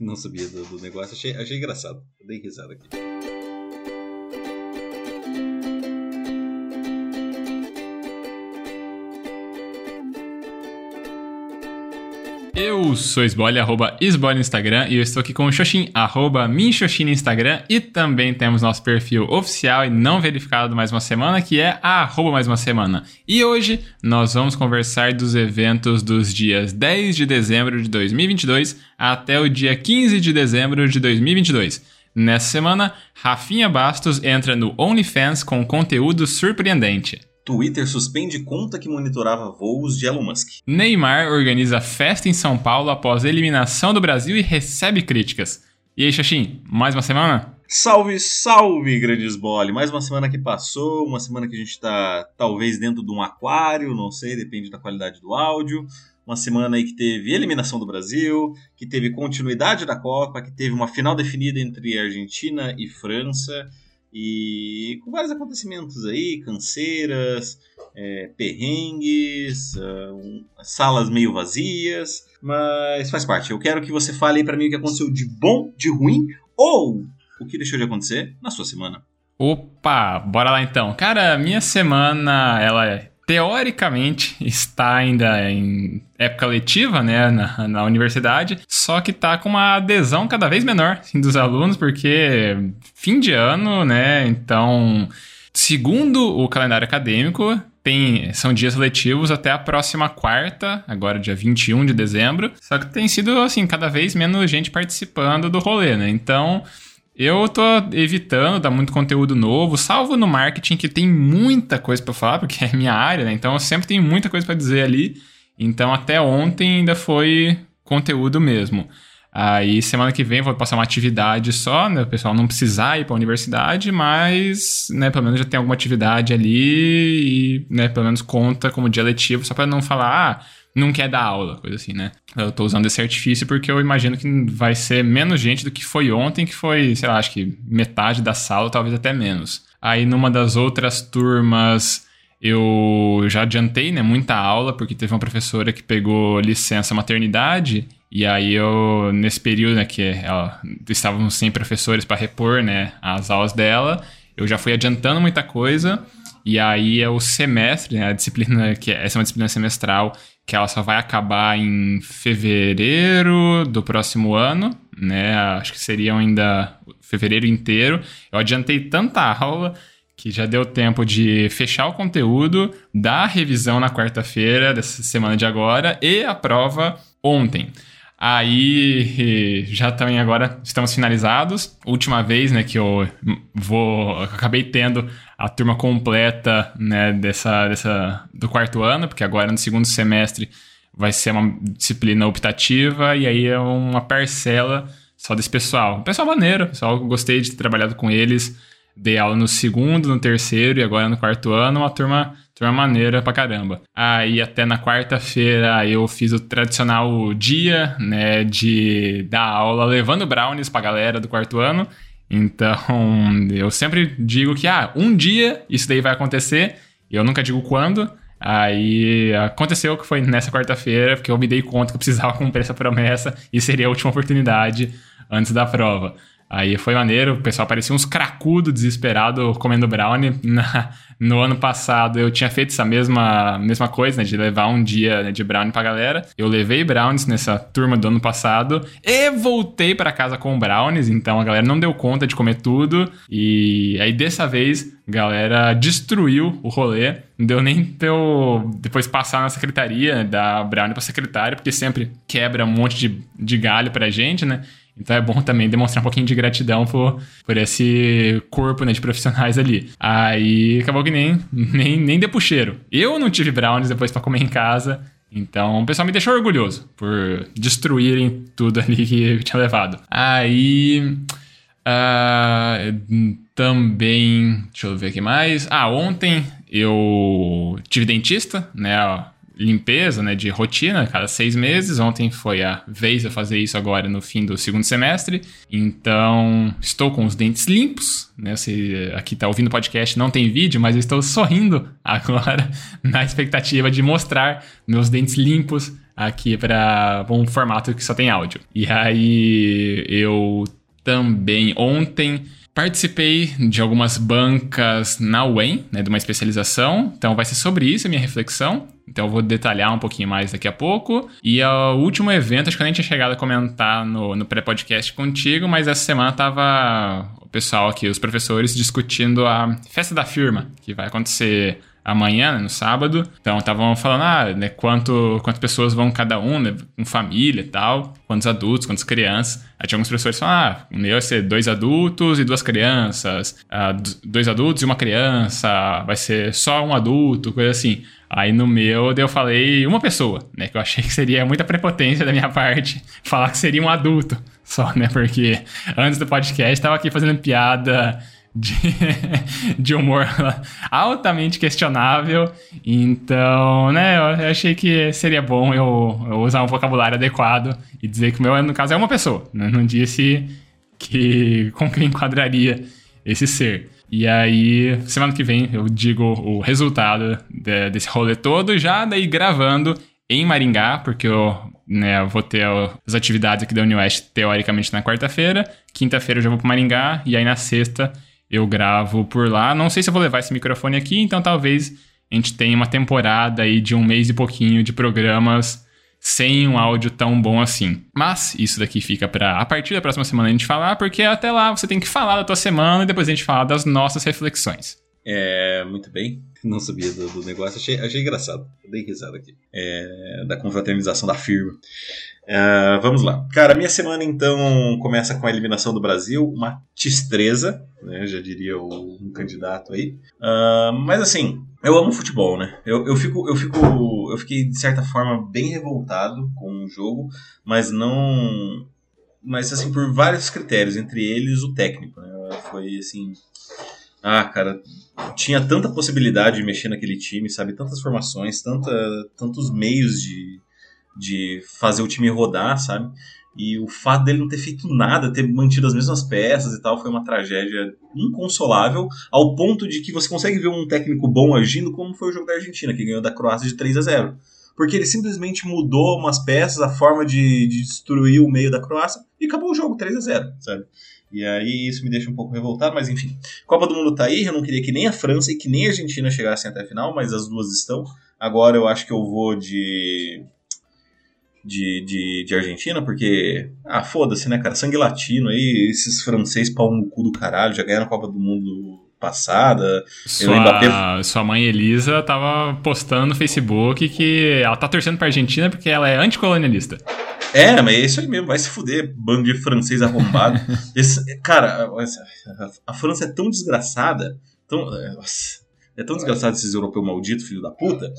Não sabia do, do negócio, achei, achei engraçado. Dei risada aqui. Eu sou Esbole, arroba Esbole no Instagram, e eu estou aqui com o Xoxin, arroba Minxoxin no Instagram, e também temos nosso perfil oficial e não verificado mais uma semana, que é arroba mais uma semana. E hoje nós vamos conversar dos eventos dos dias 10 de dezembro de 2022 até o dia 15 de dezembro de 2022. Nessa semana, Rafinha Bastos entra no OnlyFans com conteúdo surpreendente. Twitter suspende conta que monitorava voos de Elon Musk. Neymar organiza festa em São Paulo após eliminação do Brasil e recebe críticas. E aí, Xaxim, mais uma semana? Salve, salve, grandes bole! Mais uma semana que passou, uma semana que a gente tá talvez dentro de um aquário, não sei, depende da qualidade do áudio. Uma semana aí que teve eliminação do Brasil, que teve continuidade da Copa, que teve uma final definida entre Argentina e França e com vários acontecimentos aí, canseiras, é, perrengues, uh, salas meio vazias, mas faz parte. Eu quero que você fale aí para mim o que aconteceu de bom, de ruim ou o que deixou de acontecer na sua semana. Opa, bora lá então. Cara, minha semana ela teoricamente está ainda em época letiva, né, na, na universidade, só que tá com uma adesão cada vez menor assim, dos alunos, porque fim de ano, né, então, segundo o calendário acadêmico, tem, são dias letivos até a próxima quarta, agora dia 21 de dezembro, só que tem sido, assim, cada vez menos gente participando do rolê, né, então... Eu tô evitando dar muito conteúdo novo, salvo no marketing que tem muita coisa para falar, porque é minha área, né? Então eu sempre tenho muita coisa para dizer ali. Então até ontem ainda foi conteúdo mesmo. Aí semana que vem vou passar uma atividade só, né? O pessoal não precisar ir para a universidade, mas, né, pelo menos já tem alguma atividade ali e, né, pelo menos conta como dia letivo, só para não falar, ah, não quer dar aula, coisa assim, né? Eu tô usando esse artifício porque eu imagino que vai ser menos gente do que foi ontem, que foi, sei lá, acho que metade da sala, talvez até menos. Aí numa das outras turmas eu já adiantei, né, muita aula, porque teve uma professora que pegou licença maternidade, e aí eu, nesse período, né, que ela, estávamos sem professores para repor, né, as aulas dela, eu já fui adiantando muita coisa, e aí é o semestre, né, a disciplina, que é, essa é uma disciplina semestral, que ela só vai acabar em fevereiro do próximo ano, né? Acho que seriam ainda fevereiro inteiro. Eu adiantei tanta aula que já deu tempo de fechar o conteúdo, dar a revisão na quarta-feira dessa semana de agora e a prova ontem. Aí já também agora estamos finalizados. Última vez, né, que eu vou eu acabei tendo a turma completa, né, dessa, dessa do quarto ano, porque agora no segundo semestre vai ser uma disciplina optativa e aí é uma parcela só desse pessoal. pessoal maneiro, pessoal gostei de ter trabalhado com eles. Dei aula no segundo, no terceiro e agora no quarto ano, uma turma Turma maneira pra caramba. Aí até na quarta-feira eu fiz o tradicional dia, né, de dar aula levando brownies pra galera do quarto ano. Então, eu sempre digo que, ah, um dia isso daí vai acontecer. Eu nunca digo quando. Aí aconteceu que foi nessa quarta-feira, porque eu me dei conta que eu precisava cumprir essa promessa e seria a última oportunidade antes da prova. Aí foi maneiro, o pessoal parecia uns cracudo desesperado comendo brownie. Na, no ano passado eu tinha feito essa mesma, mesma coisa, né, de levar um dia né, de brownie pra galera. Eu levei brownies nessa turma do ano passado e voltei para casa com brownies, então a galera não deu conta de comer tudo. E aí dessa vez a galera destruiu o rolê. Não deu nem pra eu depois passar na secretaria, né, dar brownie pra secretária, porque sempre quebra um monte de, de galho pra gente, né? Então é bom também demonstrar um pouquinho de gratidão por, por esse corpo né, de profissionais ali. Aí acabou que nem, nem, nem deu puxeiro. Eu não tive brownies depois para comer em casa. Então o pessoal me deixou orgulhoso por destruírem tudo ali que eu tinha levado. Aí. Uh, também. Deixa eu ver aqui mais. Ah, ontem eu tive dentista, né? Limpeza, né, de rotina, cada seis meses. Ontem foi a vez eu fazer isso agora no fim do segundo semestre. Então, estou com os dentes limpos, né? Você aqui está ouvindo o podcast, não tem vídeo, mas eu estou sorrindo agora na expectativa de mostrar meus dentes limpos aqui para um formato que só tem áudio. E aí eu também ontem Participei de algumas bancas na UEM, né, de uma especialização, então vai ser sobre isso a minha reflexão. Então eu vou detalhar um pouquinho mais daqui a pouco. E o último evento, acho que eu nem tinha chegado a comentar no, no pré-podcast contigo, mas essa semana tava pessoal aqui, os professores, discutindo a festa da firma, que vai acontecer amanhã, né, no sábado. Então estavam falando, ah, né, quanto, quantas pessoas vão cada um, né, com família e tal, quantos adultos, quantas crianças. Aí tinha alguns professores falaram, ah, o meu vai ser dois adultos e duas crianças, ah, dois adultos e uma criança, vai ser só um adulto, coisa assim. Aí no meu, eu falei uma pessoa, né, que eu achei que seria muita prepotência da minha parte falar que seria um adulto só, né, porque antes do podcast estava aqui fazendo piada de, de humor altamente questionável. Então, né, eu achei que seria bom eu, eu, usar um vocabulário adequado e dizer que o meu, no caso, é uma pessoa. Né? Não disse que com que enquadraria esse ser. E aí, semana que vem, eu digo o resultado de, desse rolê todo, já daí gravando em Maringá, porque eu, né, vou ter as atividades aqui da Unioeste teoricamente na quarta-feira. Quinta-feira eu já vou para Maringá, e aí na sexta eu gravo por lá. Não sei se eu vou levar esse microfone aqui, então talvez a gente tenha uma temporada aí de um mês e pouquinho de programas sem um áudio tão bom assim. Mas isso daqui fica para a partir da próxima semana a gente falar, porque até lá você tem que falar da tua semana e depois a gente fala das nossas reflexões. É, muito bem. Não sabia do, do negócio, achei, achei engraçado. Dei risada aqui. É, da confraternização da firma. Uh, vamos lá. Cara, minha semana então começa com a eliminação do Brasil, uma tistreza, né? Já diria o, um candidato aí. Uh, mas assim, eu amo futebol, né? Eu, eu, fico, eu, fico, eu fiquei de certa forma bem revoltado com o jogo, mas não. Mas assim, por vários critérios, entre eles o técnico, né? Foi assim. Ah, cara, tinha tanta possibilidade de mexer naquele time, sabe? Tantas formações, tanta, tantos meios de de fazer o time rodar, sabe? E o fato dele não ter feito nada, ter mantido as mesmas peças e tal, foi uma tragédia inconsolável, ao ponto de que você consegue ver um técnico bom agindo, como foi o jogo da Argentina, que ganhou da Croácia de 3 a 0 Porque ele simplesmente mudou umas peças, a forma de, de destruir o meio da Croácia, e acabou o jogo 3 a 0 sabe? E aí isso me deixa um pouco revoltado, mas enfim. Copa do Mundo tá aí, eu não queria que nem a França e que nem a Argentina chegassem até a final, mas as duas estão. Agora eu acho que eu vou de de, de, de Argentina, porque, ah, foda-se, né, cara? Sangue latino aí, esses franceses pau no cu do caralho, já ganharam a Copa do Mundo passada. Sua, Mbappé... sua mãe Elisa tava postando no Facebook que ela tá torcendo pra Argentina porque ela é anticolonialista. É, mas é isso aí mesmo, vai se fuder, bando de francês arrombado. Esse, cara, a, França é tão desgraçada, tão, é, é tão desgraçado esses europeus malditos, filho da puta,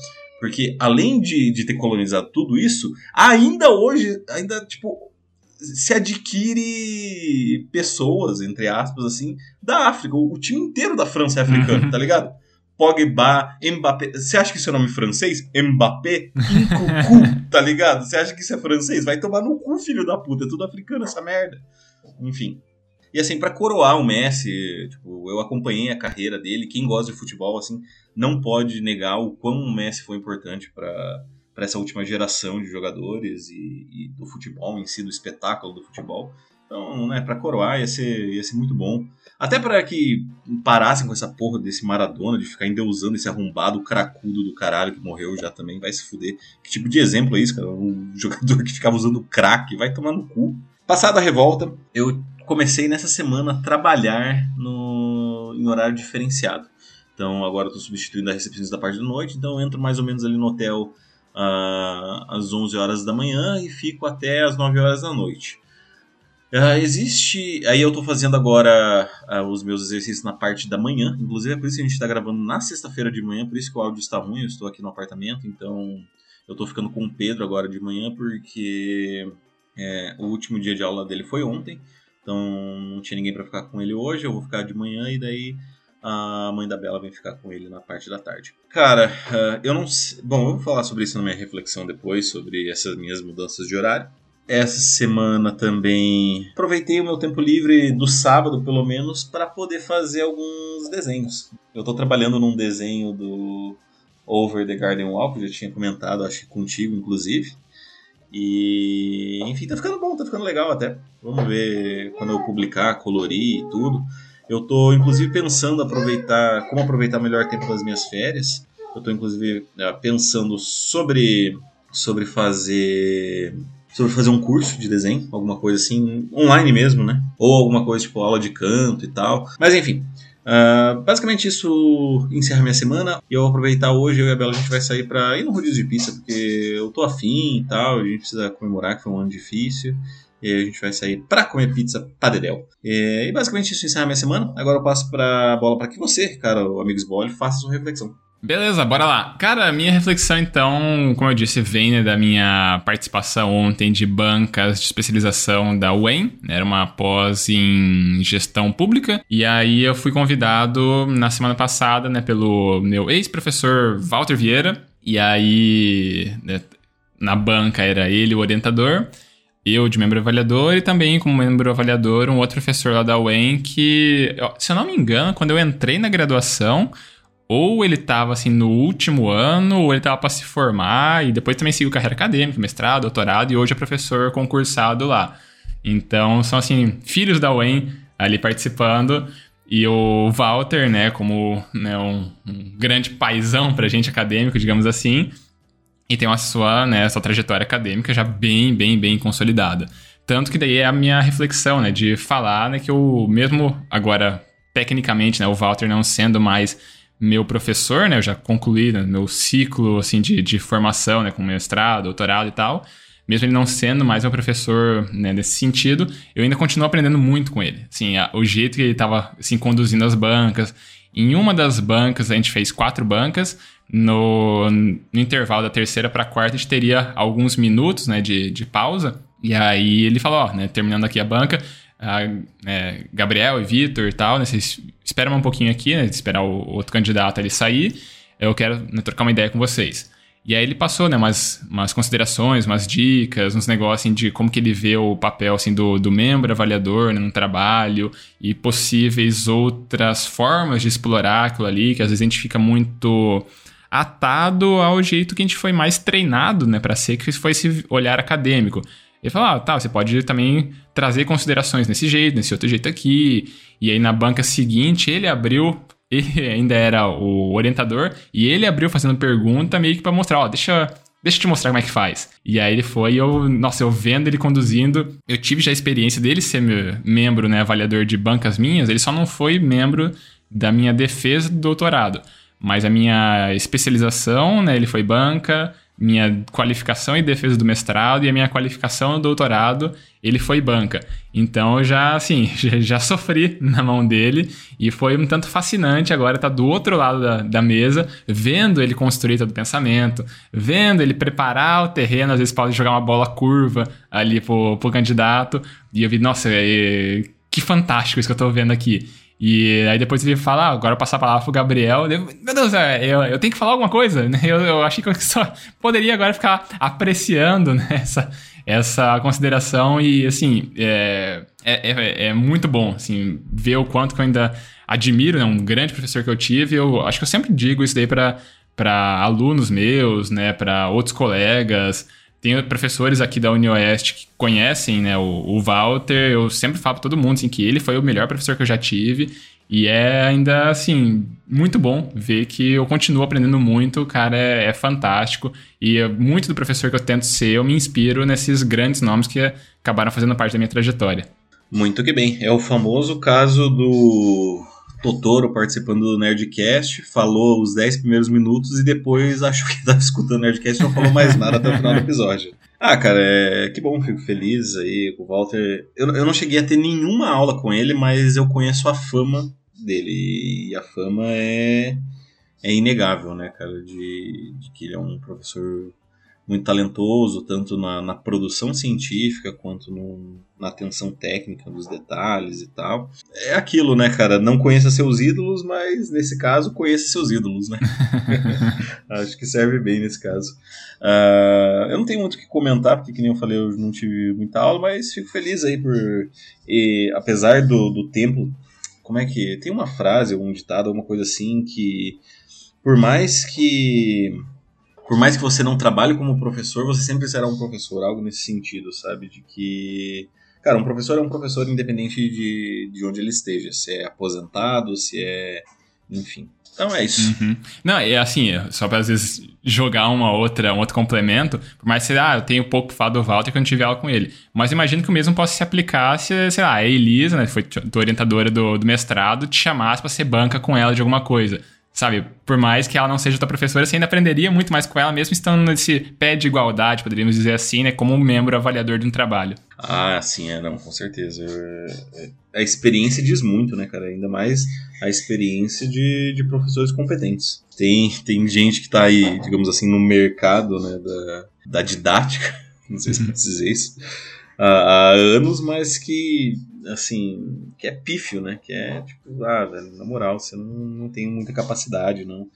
porque além de, de ter colonizado tudo isso, ainda hoje, ainda, tipo, se adquire pessoas, entre aspas, assim, da África. O, o time inteiro da França é africano, uhum. tá ligado? Pogba, Mbappé. Você acha que isso é nome francês? Mbappé? Incucu, tá ligado? Você acha que isso é francês? Vai tomar no cu, filho da puta. É tudo africano essa merda. Enfim. E assim, para coroar o Messi, tipo, eu acompanhei a carreira dele. Quem gosta de futebol, assim, não pode negar o quão o Messi foi importante para para essa última geração de jogadores e, e, do futebol em si, do espetáculo do futebol. Então, né, para coroar ia ser, ia ser muito bom. Até para que parassem com essa porra desse Maradona, de ficar endeusando esse arrombado cracudo do caralho que morreu já também, vai se fuder. Que tipo de exemplo é isso, cara? Um jogador que ficava usando crack, vai tomar no cu. Passada a revolta, eu comecei nessa semana a trabalhar no, em horário diferenciado. Então agora estou substituindo a recepcionista da parte da noite, então entro mais ou menos ali no hotel uh, às 11 horas da manhã e fico até às 9 horas da noite. Uh, existe. Aí eu estou fazendo agora uh, os meus exercícios na parte da manhã. Inclusive é por isso que a gente está gravando na sexta-feira de manhã, por isso que o áudio está ruim. Eu estou aqui no apartamento, então eu estou ficando com o Pedro agora de manhã, porque é, o último dia de aula dele foi ontem. Então não tinha ninguém para ficar com ele hoje, eu vou ficar de manhã e daí a mãe da Bela vem ficar com ele na parte da tarde. Cara, uh, eu não sei. Bom, eu vou falar sobre isso na minha reflexão depois, sobre essas minhas mudanças de horário. Essa semana também aproveitei o meu tempo livre do sábado, pelo menos, para poder fazer alguns desenhos. Eu estou trabalhando num desenho do Over the Garden Wall, que eu já tinha comentado, acho que contigo, inclusive. E, enfim, tá ficando bom, tá ficando legal até. Vamos ver quando eu publicar, colorir e tudo. Eu tô, inclusive, pensando aproveitar, como aproveitar melhor tempo das minhas férias. Eu tô, inclusive, é, pensando sobre, sobre fazer sobre fazer um curso de desenho, alguma coisa assim, online mesmo, né? Ou alguma coisa tipo aula de canto e tal. Mas enfim, Uh, basicamente isso encerra minha semana e eu vou aproveitar hoje, eu e a Bela, a gente vai sair pra ir no rodízio de pizza, porque eu tô afim e tal, a gente precisa comemorar que foi um ano difícil. E a gente vai sair para comer pizza padedel. E, e basicamente isso encerra minha semana. Agora eu passo pra bola para que você, cara, Amigos Bole, faça sua reflexão. Beleza, bora lá. Cara, minha reflexão então, como eu disse, vem né, da minha participação ontem de bancas de especialização da UEM. Era uma pós em gestão pública. E aí eu fui convidado na semana passada, né, pelo meu ex-professor Walter Vieira. E aí, né, na banca era ele o orientador, eu de membro avaliador e também como membro avaliador um outro professor lá da UEM que, se eu não me engano, quando eu entrei na graduação ou ele estava assim no último ano, ou ele estava para se formar e depois também seguiu carreira acadêmica, mestrado, doutorado e hoje é professor concursado lá. Então são assim filhos da UEM ali participando e o Walter, né, como né, um, um grande paizão para gente acadêmico, digamos assim, e tem uma sua, né, sua trajetória acadêmica já bem, bem, bem consolidada. Tanto que daí é a minha reflexão, né, de falar, né, que o mesmo agora tecnicamente, né, o Walter não sendo mais meu professor, né? Eu já concluí né, meu ciclo assim de, de formação, né? Com mestrado, doutorado e tal. Mesmo ele não sendo mais meu professor né, nesse sentido, eu ainda continuo aprendendo muito com ele. Assim, a, o jeito que ele estava assim, conduzindo as bancas. Em uma das bancas, a gente fez quatro bancas. No, no intervalo da terceira para a quarta, a gente teria alguns minutos né, de, de pausa. E aí ele falou, ó, né, terminando aqui a banca, a, é, Gabriel e Vitor e tal, né, vocês esperam um pouquinho aqui, né, esperar o outro candidato ali sair, eu quero né, trocar uma ideia com vocês. E aí ele passou, né, umas, umas considerações, umas dicas, uns negócios assim, de como que ele vê o papel assim, do, do membro avaliador né, no trabalho e possíveis outras formas de explorar aquilo ali, que às vezes a gente fica muito atado ao jeito que a gente foi mais treinado, né, para ser, que foi esse olhar acadêmico. Ele falou, ah, tá, você pode também trazer considerações nesse jeito, nesse outro jeito aqui. E aí na banca seguinte ele abriu, ele ainda era o orientador, e ele abriu fazendo pergunta meio que para mostrar, ó, deixa, deixa eu te mostrar como é que faz. E aí ele foi, eu, nossa, eu vendo ele conduzindo, eu tive já a experiência dele ser membro, né, avaliador de bancas minhas, ele só não foi membro da minha defesa do doutorado. Mas a minha especialização, né, ele foi banca, minha qualificação e defesa do mestrado e a minha qualificação no doutorado, ele foi banca. Então eu já, assim, já, já, sofri na mão dele e foi um tanto fascinante agora estar tá do outro lado da, da, mesa, vendo ele construir todo o pensamento, vendo ele preparar o terreno, às vezes pode jogar uma bola curva ali pro, pro candidato, e eu vi, nossa, é, que fantástico isso que eu tô vendo aqui. E aí depois ele fala, ah, agora passar a palavra pro Gabriel. Eu, Meu Deus, é, eu, eu tenho que falar alguma coisa, né? Eu, eu achei que eu só poderia agora ficar apreciando né, essa, essa consideração e, assim, é, é, é, é, muito bom, assim, ver o quanto que eu ainda admiro, né? Um grande professor que eu tive. Eu acho que eu sempre digo isso daí para alunos meus, né? Para outros colegas. Tem professores aqui da UniOeste que conhecem né, o, o Walter. Eu sempre falo para todo mundo assim, que ele foi o melhor professor que eu já tive. E é ainda, assim, muito bom ver que eu continuo aprendendo muito. O cara é, é fantástico. E é muito do professor que eu tento ser, eu me inspiro nesses grandes nomes que acabaram fazendo parte da minha trajetória. Muito que bem. É o famoso caso do Totoro participando do Nerdcast, falou os 10 primeiros minutos e depois achou que estava escutando o Nerdcast e não falou mais nada até o final do episódio. Ah, cara, é... que bom, fico feliz aí com o Walter. Eu, eu não cheguei a ter nenhuma aula com ele, mas eu conheço a fama dele. E a fama é, é inegável, né, cara, de, de que ele é um professor muito talentoso, tanto na, na produção científica quanto no, na atenção técnica dos detalhes e tal. É aquilo, né, cara? Não conheça seus ídolos, mas nesse caso conheça seus ídolos, né? Acho que serve bem nesse caso. Uh, eu não tenho muito o que comentar, porque, que nem eu falei, eu não tive muita aula, mas fico feliz aí por. E, apesar do, do tempo. Como é que. Tem uma frase, algum ditado, alguma coisa assim, que. Por mais que por mais que você não trabalhe como professor, você sempre será um professor, algo nesse sentido, sabe? De que, cara, um professor é um professor independente de, de onde ele esteja, se é aposentado, se é. Enfim. Então é isso. Uhum. Não, é assim, só pra às vezes jogar uma outra, um outro complemento, por mais que, ah, eu tenho pouco pra falar do Walter não tive aula com ele. Mas imagino que o mesmo possa se aplicar se, sei lá, a Elisa, né, foi tua orientadora do, do mestrado, te chamasse pra ser banca com ela de alguma coisa. Sabe, por mais que ela não seja tua professora, você ainda aprenderia muito mais com ela, mesmo estando nesse pé de igualdade, poderíamos dizer assim, né? Como um membro avaliador de um trabalho. Ah, sim, é, não, com certeza. É, a experiência diz muito, né, cara? Ainda mais a experiência de, de professores competentes. Tem, tem gente que tá aí, digamos assim, no mercado né, da, da didática, não sei se pode dizer isso, há, há anos, mas que assim, que é pífio, né? Que é tipo, ah, velho, na moral, você não, não tem muita capacidade, não.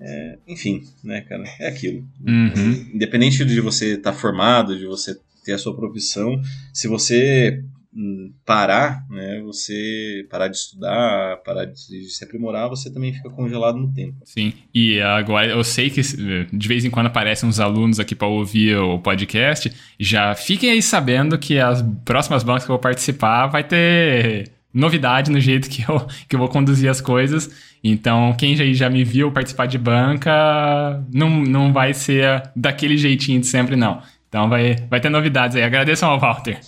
É, enfim, né, cara? É aquilo. Uhum. Independente de você estar tá formado, de você ter a sua profissão, se você parar, né, você parar de estudar, parar de, se aprimorar, você também fica congelado no tempo. Sim, e agora eu sei que de vez em quando aparecem uns alunos aqui para ouvir o podcast, já fiquem aí sabendo que as próximas bancas que eu vou participar vai ter novidade no jeito que eu, que eu vou conduzir as coisas. Então, quem já, já me viu participar de banca, não, não vai ser daquele jeitinho de sempre, não. Então vai, vai ter novidades aí. Agradeço ao Walter.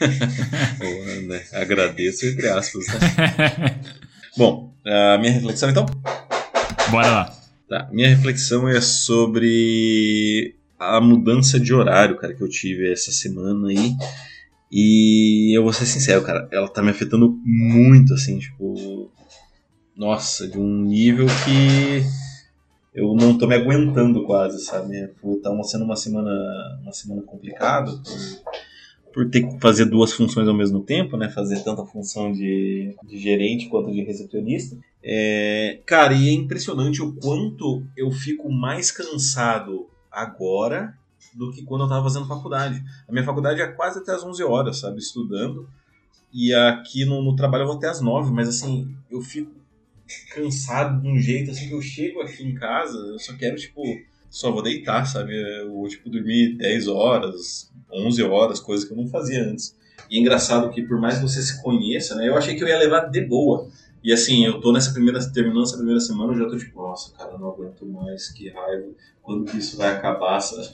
Boa, né? Agradeço entre aspas. Né? Bom, a minha reflexão então? Bora lá. Tá, minha reflexão é sobre a mudança de horário, cara, que eu tive essa semana aí. E eu vou ser sincero, cara, ela tá me afetando muito, assim, tipo. Nossa, de um nível que eu não tô me aguentando quase, sabe? Tá sendo uma semana, uma semana complicada por, por ter que fazer duas funções ao mesmo tempo, né? Fazer tanto a função de, de gerente quanto de recepcionista. É, cara, e é impressionante o quanto eu fico mais cansado agora do que quando eu tava fazendo faculdade. A minha faculdade é quase até as 11 horas, sabe? Estudando. E aqui no, no trabalho eu vou até as 9, mas assim, eu fico cansado de um jeito assim que eu chego aqui em casa, eu só quero, tipo, só vou deitar, sabe? Eu vou, tipo, dormir 10 horas, 11 horas, coisas que eu não fazia antes. E é engraçado que, por mais que você se conheça, né? Eu achei que eu ia levar de boa. E assim, eu tô nessa primeira, terminando essa primeira semana, eu já tô tipo, nossa, cara, não aguento mais, que raiva. Quando que isso vai acabar, sabe?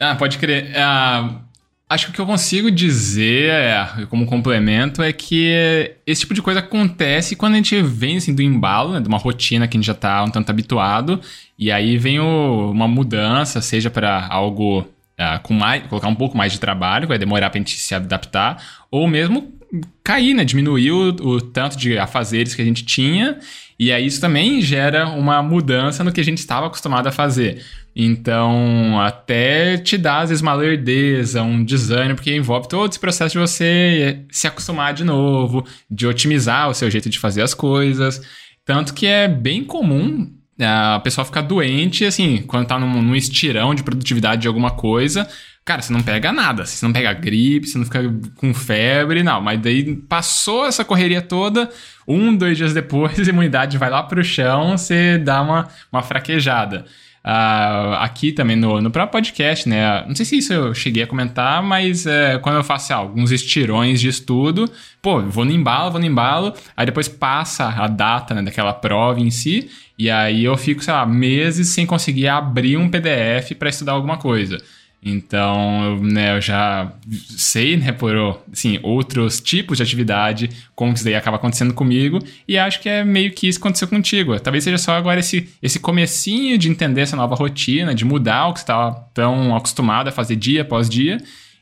Ah, pode crer. Ah, Acho que o que eu consigo dizer, é, como complemento, é que esse tipo de coisa acontece quando a gente vem assim, do embalo, né, de uma rotina que a gente já está um tanto habituado, e aí vem o, uma mudança, seja para algo uh, com mais, colocar um pouco mais de trabalho, vai demorar para a gente se adaptar, ou mesmo cair, né, diminuir o, o tanto de afazeres que a gente tinha, e aí isso também gera uma mudança no que a gente estava acostumado a fazer. Então, até te dá, às vezes, uma lerdeza, um desânimo, porque envolve todo esse processo de você se acostumar de novo, de otimizar o seu jeito de fazer as coisas. Tanto que é bem comum a pessoa ficar doente, assim, quando tá num, num estirão de produtividade de alguma coisa, cara, você não pega nada. Você não pega gripe, você não fica com febre, não. Mas daí passou essa correria toda, um, dois dias depois, a imunidade vai lá pro chão, você dá uma, uma fraquejada. Uh, aqui também no, no próprio podcast, né? Não sei se isso eu cheguei a comentar, mas é, quando eu faço ah, alguns estirões de estudo, pô, vou no embalo, vou no embalo, aí depois passa a data né, daquela prova em si, e aí eu fico, sei lá, meses sem conseguir abrir um PDF para estudar alguma coisa. Então, né, eu já sei, né, por assim, outros tipos de atividade, como que isso daí acaba acontecendo comigo, e acho que é meio que isso que aconteceu contigo. Talvez seja só agora esse, esse comecinho de entender essa nova rotina, de mudar o que você estava tão acostumado a fazer dia após dia,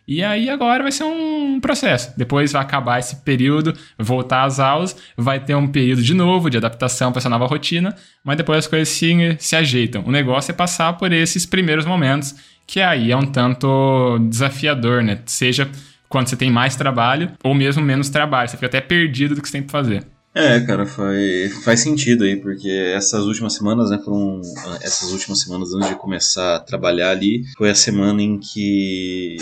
e aí agora vai ser um processo. Depois vai acabar esse período, voltar às aulas, vai ter um período de novo de adaptação para essa nova rotina, mas depois as coisas se, se ajeitam. O negócio é passar por esses primeiros momentos que aí é um tanto desafiador, né? Seja quando você tem mais trabalho ou mesmo menos trabalho. Você fica até perdido do que você tem que fazer. É, cara, faz, faz sentido aí, porque essas últimas semanas, né, foram essas últimas semanas antes de começar a trabalhar ali, foi a semana em que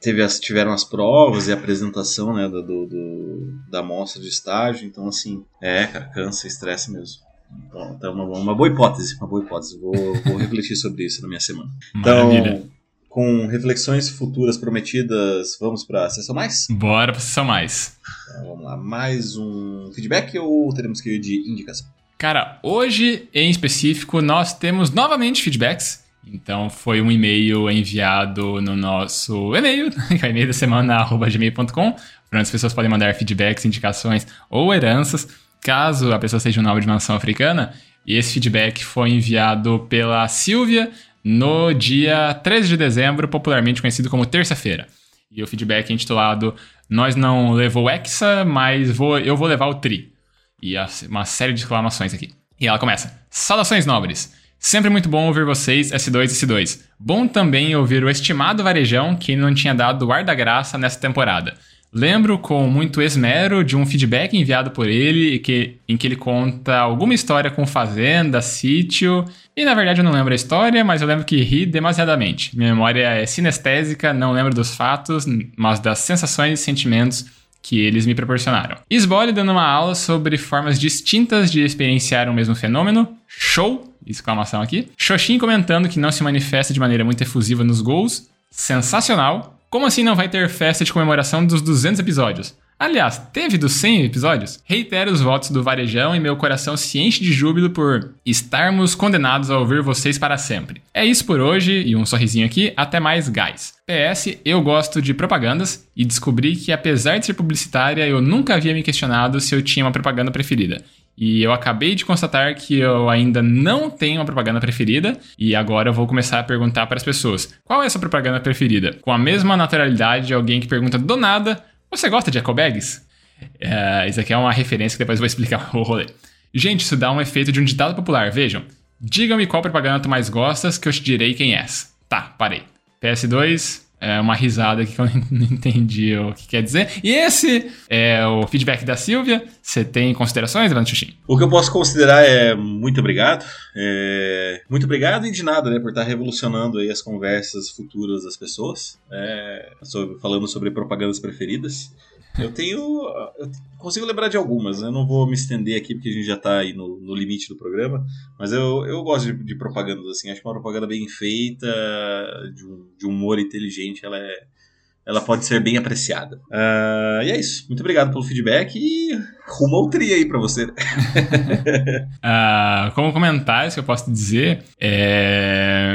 teve as, tiveram as provas e a apresentação, né, do, do da amostra de estágio, então assim, é, cara, cansa, estresse mesmo. Bom, então, uma, uma, boa hipótese, uma boa hipótese. Vou, vou refletir sobre isso na minha semana. Então, Maravilha. com reflexões futuras prometidas, vamos para a sessão mais? Bora para a sessão mais. Então, vamos lá, mais um feedback ou teremos que ir de indicação? Cara, hoje em específico nós temos novamente feedbacks. Então foi um e-mail enviado no nosso e-mail, é e-mail da semana, gmail.com, onde as pessoas podem mandar feedbacks, indicações ou heranças, caso a pessoa seja uma nova dimensão africana. E esse feedback foi enviado pela Silvia no dia 13 de dezembro, popularmente conhecido como terça-feira. E o feedback é intitulado Nós não levou Hexa, mas vou, eu vou levar o Tri. E uma série de exclamações aqui. E ela começa: Saudações nobres! Sempre muito bom ouvir vocês, S2 e S2. Bom também ouvir o estimado Varejão, que não tinha dado o ar da graça nessa temporada. Lembro com muito esmero de um feedback enviado por ele que, em que ele conta alguma história com fazenda, sítio. E na verdade eu não lembro a história, mas eu lembro que ri demasiadamente. Minha memória é sinestésica, não lembro dos fatos, mas das sensações e sentimentos que eles me proporcionaram. Isbole dando uma aula sobre formas distintas de experienciar o mesmo fenômeno. Show! Exclamação aqui. Xoxin comentando que não se manifesta de maneira muito efusiva nos gols. Sensacional. Como assim não vai ter festa de comemoração dos 200 episódios? Aliás, teve dos 100 episódios? Reitero os votos do Varejão e meu coração se enche de júbilo por estarmos condenados a ouvir vocês para sempre. É isso por hoje e um sorrisinho aqui, até mais, guys. PS, eu gosto de propagandas e descobri que apesar de ser publicitária, eu nunca havia me questionado se eu tinha uma propaganda preferida. E eu acabei de constatar que eu ainda não tenho uma propaganda preferida e agora eu vou começar a perguntar para as pessoas: qual é a sua propaganda preferida? Com a mesma naturalidade de alguém que pergunta do nada: você gosta de ecobags? É, isso aqui é uma referência que depois eu vou explicar o rolê. Gente, isso dá um efeito de um ditado popular. Vejam. Diga-me qual propaganda tu mais gostas que eu te direi quem és. Tá, parei. PS2, é uma risada aqui que eu não entendi o que quer dizer. E esse é o feedback da Silvia. Você tem considerações, Evandro Xuxim? O que eu posso considerar é muito obrigado. É... Muito obrigado e de nada, né, por estar revolucionando aí as conversas futuras das pessoas, é... sobre, falando sobre propagandas preferidas. Eu tenho. Eu consigo lembrar de algumas, eu não vou me estender aqui porque a gente já está aí no, no, limite do programa, mas eu, eu gosto de, de propagandas assim. Acho que uma propaganda bem feita, de um, de um humor inteligente, ela é, ela pode ser bem apreciada. Uh, e é isso. Muito obrigado pelo feedback e rumo ao tri aí pra você. uh, como comentários que eu posso dizer, é...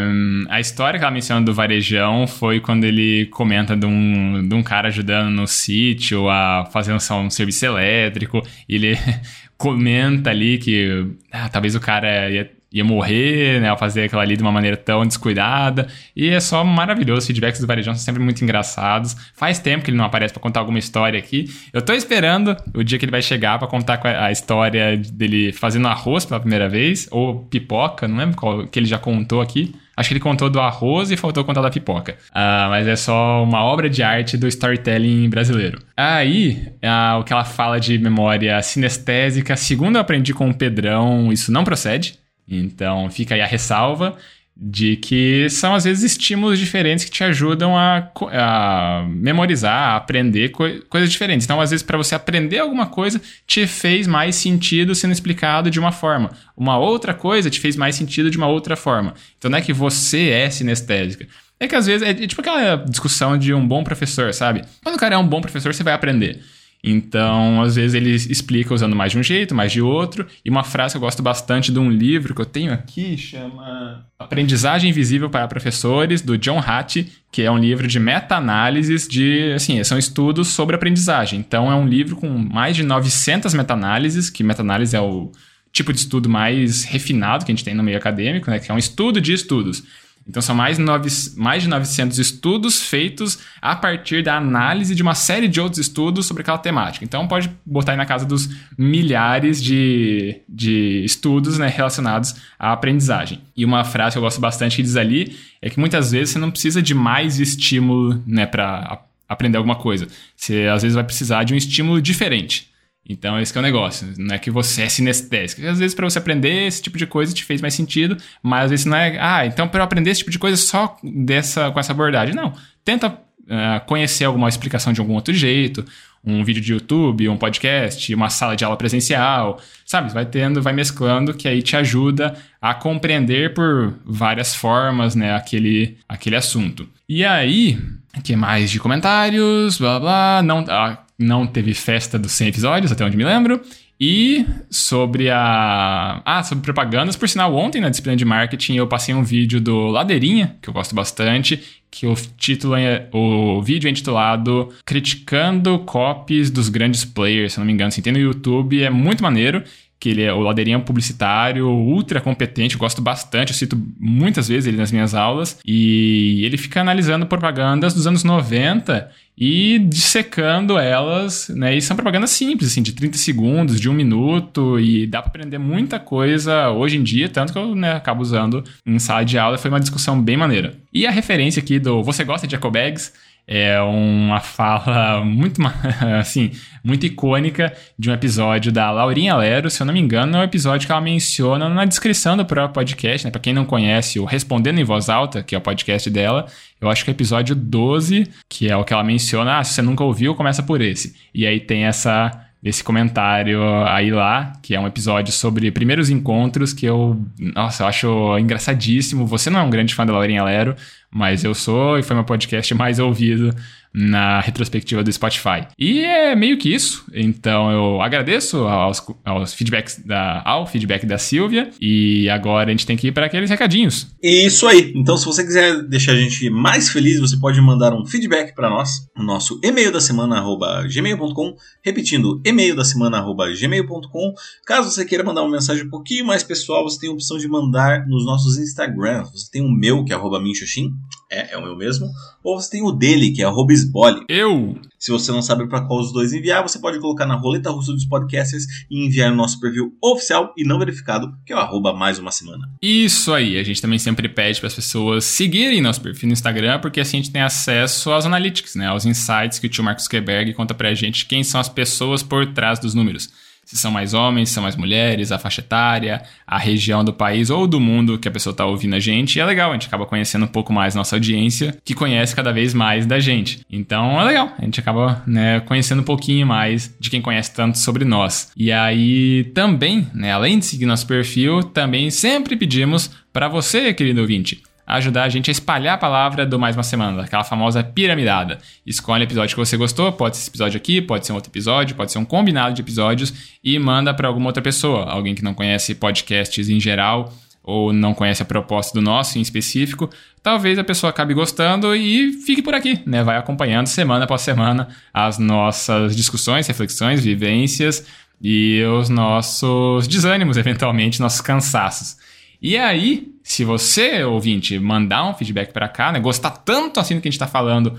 a história que ela menciona do varejão foi quando ele comenta de um, de um cara ajudando no sítio a fazer um, um serviço elétrico. E ele comenta ali que ah, talvez o cara ia ia morrer, né, ao fazer aquilo ali de uma maneira tão descuidada. E é só maravilhoso. Os feedbacks do Varejão são sempre muito engraçados. Faz tempo que ele não aparece para contar alguma história aqui. Eu tô esperando o dia que ele vai chegar para contar a história dele fazendo arroz pela primeira vez, ou pipoca, não lembro qual que ele já contou aqui. Acho que ele contou do arroz e faltou contar da pipoca. Uh, mas é só uma obra de arte do storytelling brasileiro. Aí, uh, o que ela fala de memória sinestésica, segundo eu aprendi com o Pedrão, isso não procede. Então fica aí a ressalva de que são às vezes estímulos diferentes que te ajudam a, a memorizar, a aprender co coisas diferentes. Então, às vezes, para você aprender alguma coisa, te fez mais sentido sendo explicado de uma forma. Uma outra coisa te fez mais sentido de uma outra forma. Então, não é que você é sinestésica. É que às vezes é tipo aquela discussão de um bom professor, sabe? Quando o cara é um bom professor, você vai aprender. Então, às vezes ele explica usando mais de um jeito, mais de outro. E uma frase que eu gosto bastante de um livro que eu tenho aqui chama Aprendizagem Invisível para Professores, do John Hattie, que é um livro de meta-análises de, assim, são estudos sobre aprendizagem. Então, é um livro com mais de 900 meta-análises, que meta-análise é o tipo de estudo mais refinado que a gente tem no meio acadêmico, né, que é um estudo de estudos. Então são mais, nove, mais de 900 estudos feitos a partir da análise de uma série de outros estudos sobre aquela temática. Então pode botar aí na casa dos milhares de, de estudos né, relacionados à aprendizagem. E uma frase que eu gosto bastante que diz ali é que muitas vezes você não precisa de mais estímulo né, para aprender alguma coisa. Você às vezes vai precisar de um estímulo diferente. Então, esse é o negócio. Não é que você é sinestésico. Às vezes, para você aprender esse tipo de coisa, te fez mais sentido, mas às vezes não é. Ah, então para eu aprender esse tipo de coisa só dessa, com essa abordagem. Não. Tenta uh, conhecer alguma explicação de algum outro jeito, um vídeo de YouTube, um podcast, uma sala de aula presencial, sabe? Vai tendo, vai mesclando, que aí te ajuda a compreender por várias formas, né, aquele, aquele assunto. E aí, que mais de comentários, blá blá, não, ah, não teve festa dos 100 episódios, até onde me lembro. E sobre a. Ah, sobre propagandas, por sinal, ontem na disciplina de marketing eu passei um vídeo do Ladeirinha, que eu gosto bastante, que o título é. O vídeo é intitulado Criticando Copies dos Grandes Players, se não me engano. Assim, tem no YouTube, é muito maneiro que ele é o ladeirinha publicitário, ultra competente, gosto bastante, eu cito muitas vezes ele nas minhas aulas, e ele fica analisando propagandas dos anos 90 e dissecando elas, né? E são propagandas simples, assim, de 30 segundos, de um minuto, e dá para aprender muita coisa hoje em dia, tanto que eu né, acabo usando em sala de aula, foi uma discussão bem maneira. E a referência aqui do Você Gosta de Ecobags? É uma fala muito, assim, muito icônica de um episódio da Laurinha Lero, se eu não me engano, é um episódio que ela menciona na descrição do próprio podcast, né? Para quem não conhece, o Respondendo em Voz Alta, que é o podcast dela, eu acho que é o episódio 12, que é o que ela menciona, ah, se você nunca ouviu, começa por esse. E aí tem essa esse comentário aí lá, que é um episódio sobre primeiros encontros que eu, nossa, eu acho engraçadíssimo. Você não é um grande fã da Laurinha Lero, mas eu sou e foi meu podcast mais ouvido na retrospectiva do Spotify. E é meio que isso. Então eu agradeço aos, aos feedbacks da, ao feedback da Silvia. E agora a gente tem que ir para aqueles recadinhos. Isso aí. Então, se você quiser deixar a gente mais feliz, você pode mandar um feedback para nós no nosso e-mail da semana gmail.com. Repetindo, e-mail da semana gmail.com. Caso você queira mandar uma mensagem um pouquinho mais pessoal, você tem a opção de mandar nos nossos Instagrams. Você tem o meu, que é arroba minxoxin, é, é o meu mesmo. Ou você tem o dele, que é arroba esbole. Eu! Se você não sabe para qual os dois enviar, você pode colocar na roleta russa dos podcasters e enviar no nosso perfil oficial e não verificado, que é o arroba mais uma semana. Isso aí, a gente também sempre pede para as pessoas seguirem nosso perfil no Instagram, porque assim a gente tem acesso aos analytics, né, aos insights que o tio Marcos Keberg conta pra gente quem são as pessoas por trás dos números se são mais homens, se são mais mulheres, a faixa etária, a região do país ou do mundo que a pessoa está ouvindo a gente. E é legal, a gente acaba conhecendo um pouco mais nossa audiência, que conhece cada vez mais da gente. Então é legal, a gente acaba né, conhecendo um pouquinho mais de quem conhece tanto sobre nós. E aí também, né, além de seguir nosso perfil, também sempre pedimos para você, querido ouvinte, ajudar a gente a espalhar a palavra do Mais Uma Semana, aquela famosa piramidada. Escolhe o episódio que você gostou, pode ser esse episódio aqui, pode ser um outro episódio, pode ser um combinado de episódios e manda para alguma outra pessoa, alguém que não conhece podcasts em geral ou não conhece a proposta do nosso em específico, talvez a pessoa acabe gostando e fique por aqui, né? Vai acompanhando semana após semana as nossas discussões, reflexões, vivências e os nossos desânimos, eventualmente, nossos cansaços. E aí, se você, ouvinte, mandar um feedback para cá, né, gostar tanto assim do que a gente está falando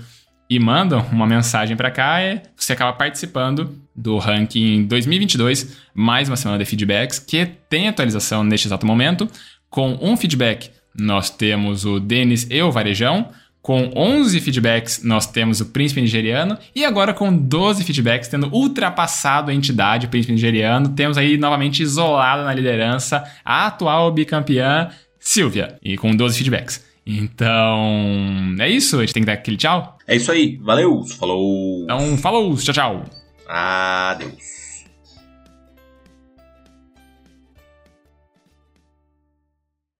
e manda uma mensagem para cá, é, você acaba participando do ranking 2022, mais uma semana de feedbacks, que tem atualização neste exato momento. Com um feedback, nós temos o Denis e o Varejão. Com 11 feedbacks, nós temos o Príncipe Nigeriano. E agora, com 12 feedbacks, tendo ultrapassado a entidade, o Príncipe Nigeriano, temos aí novamente isolado na liderança a atual bicampeã, Silvia, e com 12 feedbacks. Então, é isso. A gente tem que dar aquele tchau. É isso aí. Valeu. Falou. Então, falou. Tchau, tchau. Adeus.